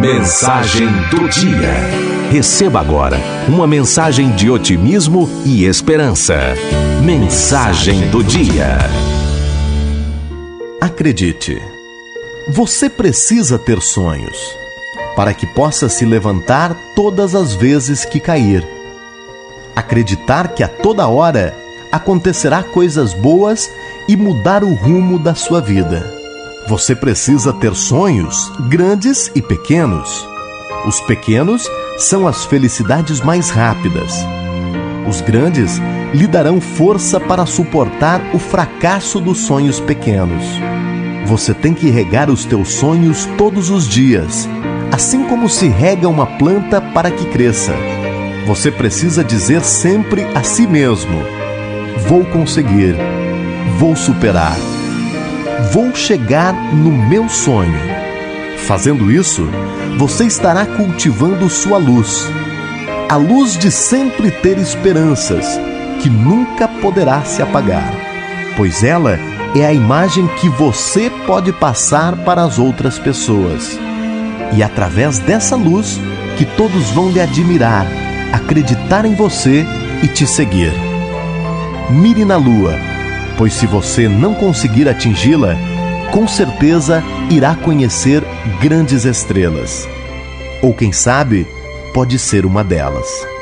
Mensagem do dia. Receba agora uma mensagem de otimismo e esperança. Mensagem do dia. Acredite, você precisa ter sonhos para que possa se levantar todas as vezes que cair. Acreditar que a toda hora acontecerá coisas boas e mudar o rumo da sua vida. Você precisa ter sonhos grandes e pequenos. Os pequenos são as felicidades mais rápidas. Os grandes lhe darão força para suportar o fracasso dos sonhos pequenos. Você tem que regar os teus sonhos todos os dias, assim como se rega uma planta para que cresça. Você precisa dizer sempre a si mesmo: Vou conseguir, vou superar, vou chegar no meu sonho. Fazendo isso, você estará cultivando sua luz, a luz de sempre ter esperanças, que nunca poderá se apagar, pois ela é a imagem que você pode passar para as outras pessoas. E através dessa luz que todos vão lhe admirar, acreditar em você e te seguir. Mire na lua, pois se você não conseguir atingi-la, com certeza irá conhecer grandes estrelas. Ou quem sabe, pode ser uma delas.